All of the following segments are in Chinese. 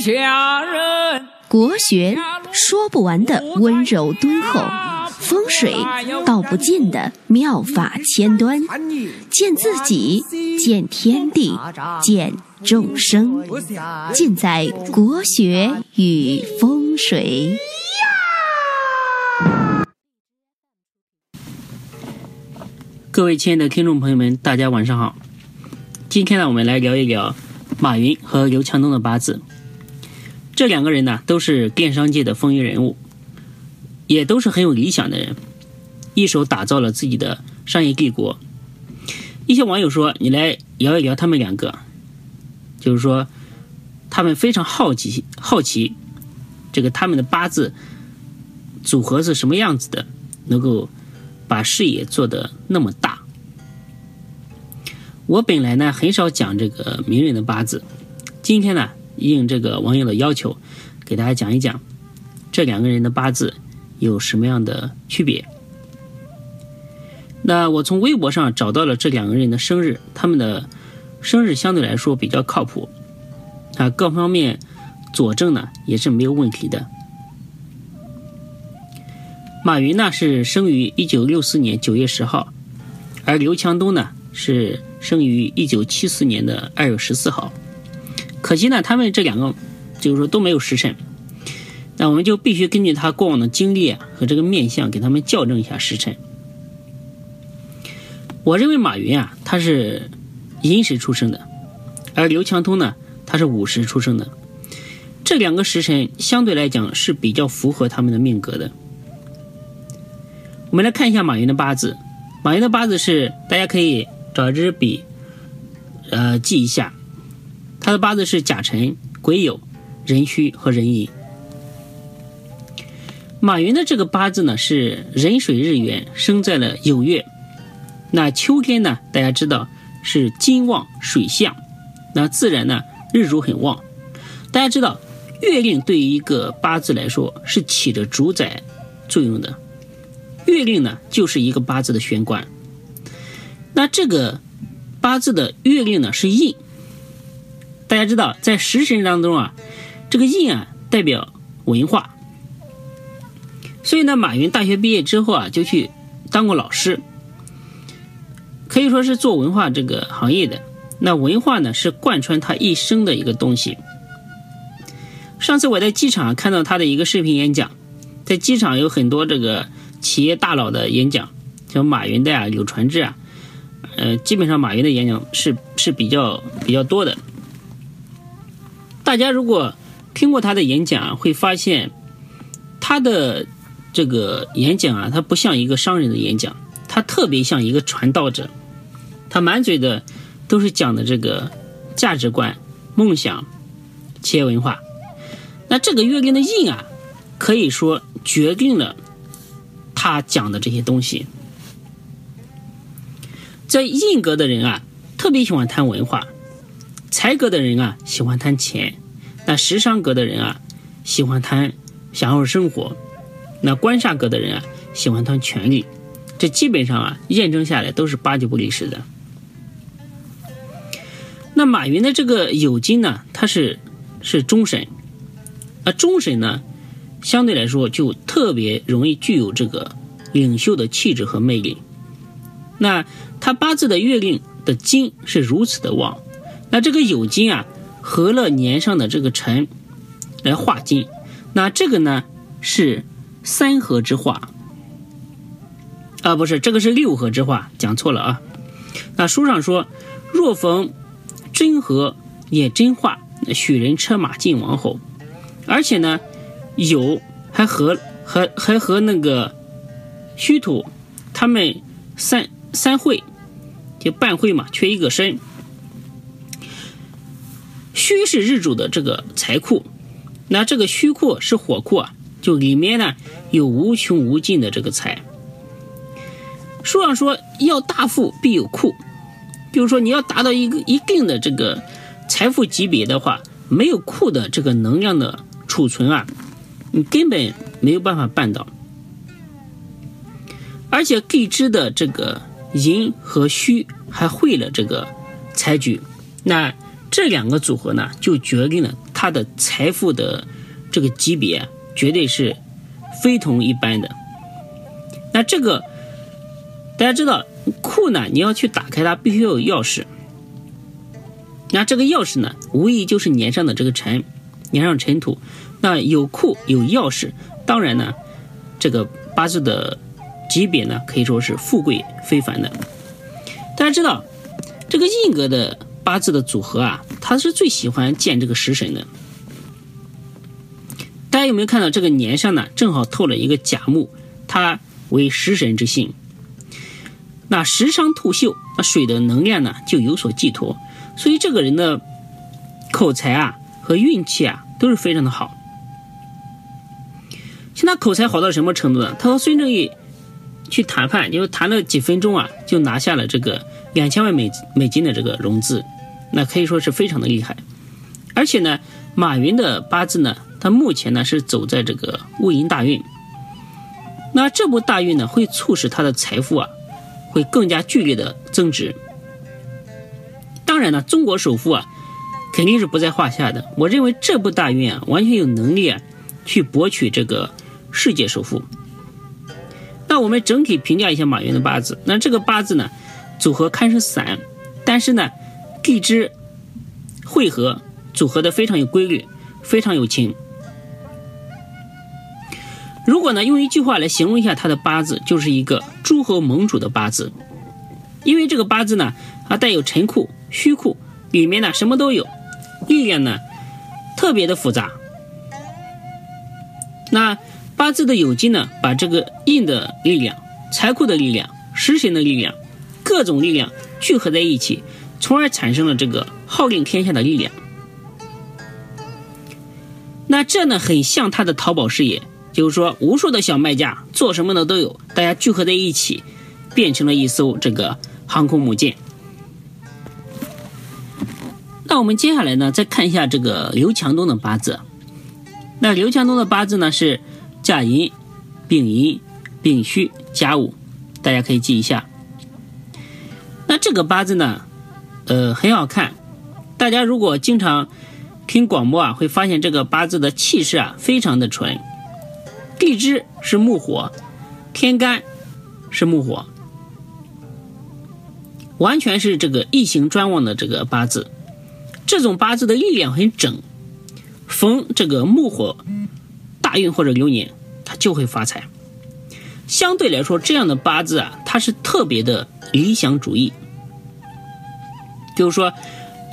下人。国学说不完的温柔敦厚，风水道不尽的妙法千端，见自己，见天地，见众生，尽在国学与风水。各位亲爱的听众朋友们，大家晚上好。今天呢，我们来聊一聊马云和刘强东的八字。这两个人呢，都是电商界的风云人物，也都是很有理想的人，一手打造了自己的商业帝国。一些网友说：“你来聊一聊他们两个，就是说他们非常好奇，好奇这个他们的八字组合是什么样子的，能够把事业做得那么大。”我本来呢很少讲这个名人的八字，今天呢。应这个网友的要求，给大家讲一讲这两个人的八字有什么样的区别。那我从微博上找到了这两个人的生日，他们的生日相对来说比较靠谱，啊，各方面佐证呢也是没有问题的。马云呢是生于一九六四年九月十号，而刘强东呢是生于一九七四年的二月十四号。可惜呢，他们这两个就是说都没有时辰，那我们就必须根据他过往的经历和这个面相，给他们校正一下时辰。我认为马云啊他是寅时出生的，而刘强东呢他是午时出生的，这两个时辰相对来讲是比较符合他们的命格的。我们来看一下马云的八字，马云的八字是大家可以找一支笔，呃记一下。他的八字是甲辰、癸酉、壬戌和壬寅。马云的这个八字呢是壬水日元，生在了酉月。那秋天呢，大家知道是金旺水相，那自然呢日主很旺。大家知道月令对于一个八字来说是起着主宰作用的，月令呢就是一个八字的玄关。那这个八字的月令呢是印。大家知道，在食神当中啊，这个印啊代表文化，所以呢，马云大学毕业之后啊，就去当过老师，可以说是做文化这个行业的。那文化呢，是贯穿他一生的一个东西。上次我在机场看到他的一个视频演讲，在机场有很多这个企业大佬的演讲，像马云的啊、柳传志啊，呃，基本上马云的演讲是是比较比较多的。大家如果听过他的演讲啊，会发现他的这个演讲啊，他不像一个商人的演讲，他特别像一个传道者，他满嘴的都是讲的这个价值观、梦想、企业文化。那这个月令的印啊，可以说决定了他讲的这些东西。在印格的人啊，特别喜欢谈文化。财格的人啊，喜欢谈钱；那食伤格的人啊，喜欢谈享受生活；那官煞格的人啊，喜欢谈权力。这基本上啊，验证下来都是八九不离十的。那马云的这个酉金呢，它是是中神，啊，中神呢，相对来说就特别容易具有这个领袖的气质和魅力。那他八字的月令的金是如此的旺。那这个酉金啊，合了年上的这个辰来化金，那这个呢是三合之化啊，不是这个是六合之化，讲错了啊。那书上说，若逢真合也真化，许人车马进王侯，而且呢酉还和还还和那个戌土，他们三三会就半会嘛，缺一个身。虚是日主的这个财库，那这个虚库是火库啊，就里面呢有无穷无尽的这个财。书上说要大富必有库，就是说你要达到一个一定的这个财富级别的话，没有库的这个能量的储存啊，你根本没有办法办到。而且地支的这个寅和戌还会了这个财局，那。这两个组合呢，就决定了他的财富的这个级别绝对是非同一般的。那这个大家知道，库呢，你要去打开它，必须要有钥匙。那这个钥匙呢，无疑就是年上的这个尘，年上尘土。那有库有钥匙，当然呢，这个八字的级别呢，可以说是富贵非凡的。大家知道，这个印格的八字的组合啊，他是最喜欢见这个食神的。大家有没有看到这个年上呢？正好透了一个甲木，它为食神之性。那食伤透秀，那水的能量呢就有所寄托，所以这个人的口才啊和运气啊都是非常的好。像他口才好到什么程度呢？他和孙正义去谈判，就谈了几分钟啊，就拿下了这个两千万美美金的这个融资，那可以说是非常的厉害。而且呢，马云的八字呢，他目前呢是走在这个戊寅大运，那这部大运呢会促使他的财富啊。会更加剧烈的增值。当然呢，中国首富啊，肯定是不在话下的。我认为这部大运啊，完全有能力啊，去博取这个世界首富。那我们整体评价一下马云的八字。那这个八字呢，组合看似散，但是呢，地支汇合组合的非常有规律，非常有情。如果呢，用一句话来形容一下他的八字，就是一个诸侯盟主的八字。因为这个八字呢，它带有辰库、戌库，里面呢什么都有，力量呢特别的复杂。那八字的有金呢，把这个印的力量、财库的力量、食神的力量，各种力量聚合在一起，从而产生了这个号令天下的力量。那这呢，很像他的淘宝事业。就是说，无数的小卖家做什么的都有，大家聚合在一起，变成了一艘这个航空母舰。那我们接下来呢，再看一下这个刘强东的八字。那刘强东的八字呢是甲寅、丙寅、丙戌、甲午，大家可以记一下。那这个八字呢，呃，很好看。大家如果经常听广播啊，会发现这个八字的气势啊，非常的纯。地支是木火，天干是木火，完全是这个一行专旺的这个八字。这种八字的力量很整，逢这个木火大运或者流年，它就会发财。相对来说，这样的八字啊，它是特别的理想主义，就是说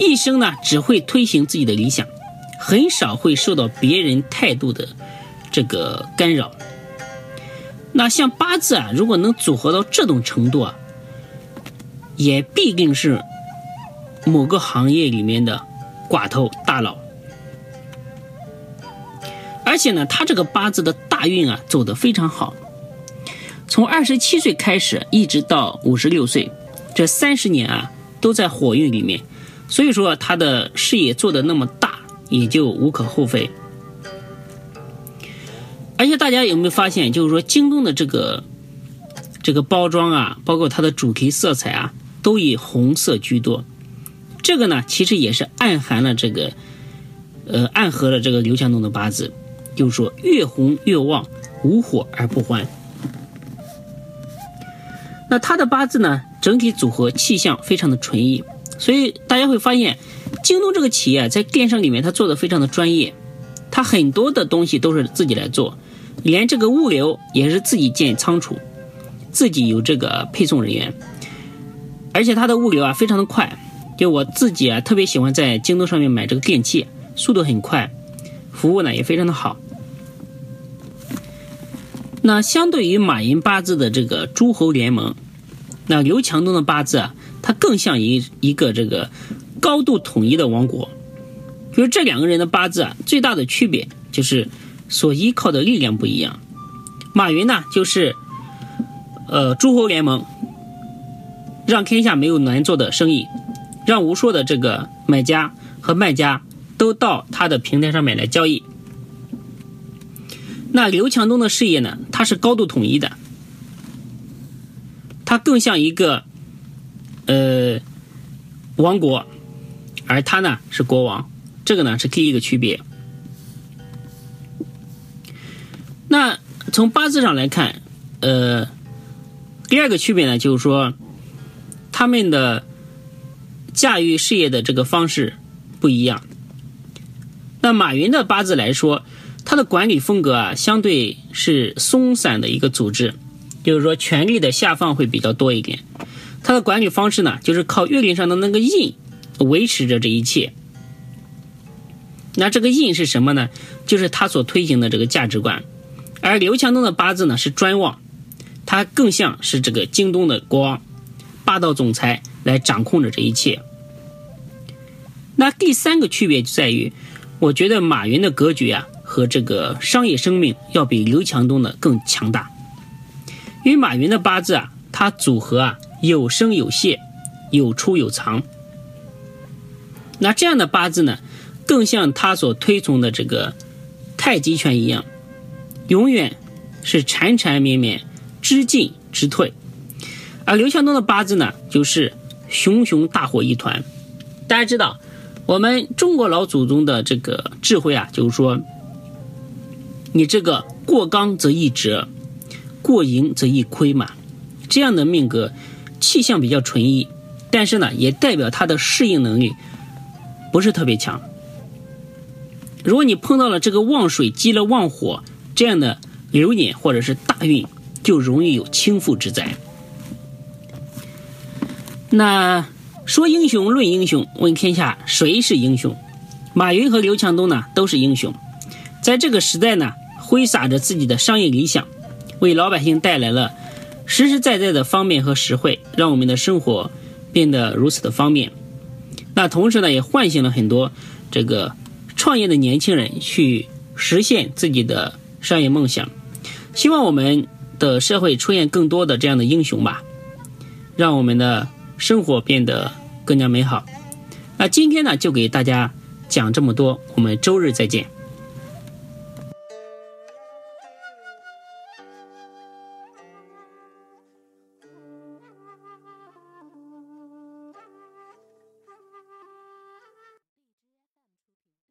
一生呢只会推行自己的理想，很少会受到别人态度的。这个干扰，那像八字啊，如果能组合到这种程度啊，也必定是某个行业里面的寡头大佬。而且呢，他这个八字的大运啊，走得非常好，从二十七岁开始，一直到五十六岁，这三十年啊，都在火运里面，所以说他的事业做的那么大，也就无可厚非。而且大家有没有发现，就是说京东的这个这个包装啊，包括它的主题色彩啊，都以红色居多。这个呢，其实也是暗含了这个，呃，暗合了这个刘强东的八字，就是说越红越旺，无火而不欢。那他的八字呢，整体组合气象非常的纯一，所以大家会发现，京东这个企业在电商里面，它做的非常的专业，它很多的东西都是自己来做。连这个物流也是自己建仓储，自己有这个配送人员，而且它的物流啊非常的快，就我自己啊特别喜欢在京东上面买这个电器，速度很快，服务呢也非常的好。那相对于马云八字的这个诸侯联盟，那刘强东的八字啊，它更像一一个这个高度统一的王国。就是这两个人的八字啊，最大的区别就是。所依靠的力量不一样，马云呢就是，呃，诸侯联盟，让天下没有难做的生意，让无数的这个买家和卖家都到他的平台上面来交易。那刘强东的事业呢，他是高度统一的，他更像一个，呃，王国，而他呢是国王，这个呢是第一个区别。那从八字上来看，呃，第二个区别呢，就是说他们的驾驭事业的这个方式不一样。那马云的八字来说，他的管理风格啊，相对是松散的一个组织，就是说权力的下放会比较多一点。他的管理方式呢，就是靠月令上的那个印维持着这一切。那这个印是什么呢？就是他所推行的这个价值观。而刘强东的八字呢是专旺，他更像是这个京东的国王，霸道总裁来掌控着这一切。那第三个区别就在于，我觉得马云的格局啊和这个商业生命要比刘强东的更强大，因为马云的八字啊，它组合啊有生有泄，有出有藏。那这样的八字呢，更像他所推崇的这个太极拳一样。永远是缠缠绵绵，知进知退，而刘强东的八字呢，就是熊熊大火一团。大家知道，我们中国老祖宗的这个智慧啊，就是说，你这个过刚则易折，过盈则易亏嘛。这样的命格，气象比较纯一，但是呢，也代表他的适应能力不是特别强。如果你碰到了这个旺水积了旺火。这样的流年或者是大运，就容易有倾覆之灾。那说英雄论英雄，问天下谁是英雄？马云和刘强东呢，都是英雄。在这个时代呢，挥洒着自己的商业理想，为老百姓带来了实实在在的方便和实惠，让我们的生活变得如此的方便。那同时呢，也唤醒了很多这个创业的年轻人去实现自己的。商业梦想，希望我们的社会出现更多的这样的英雄吧，让我们的生活变得更加美好。那今天呢，就给大家讲这么多，我们周日再见。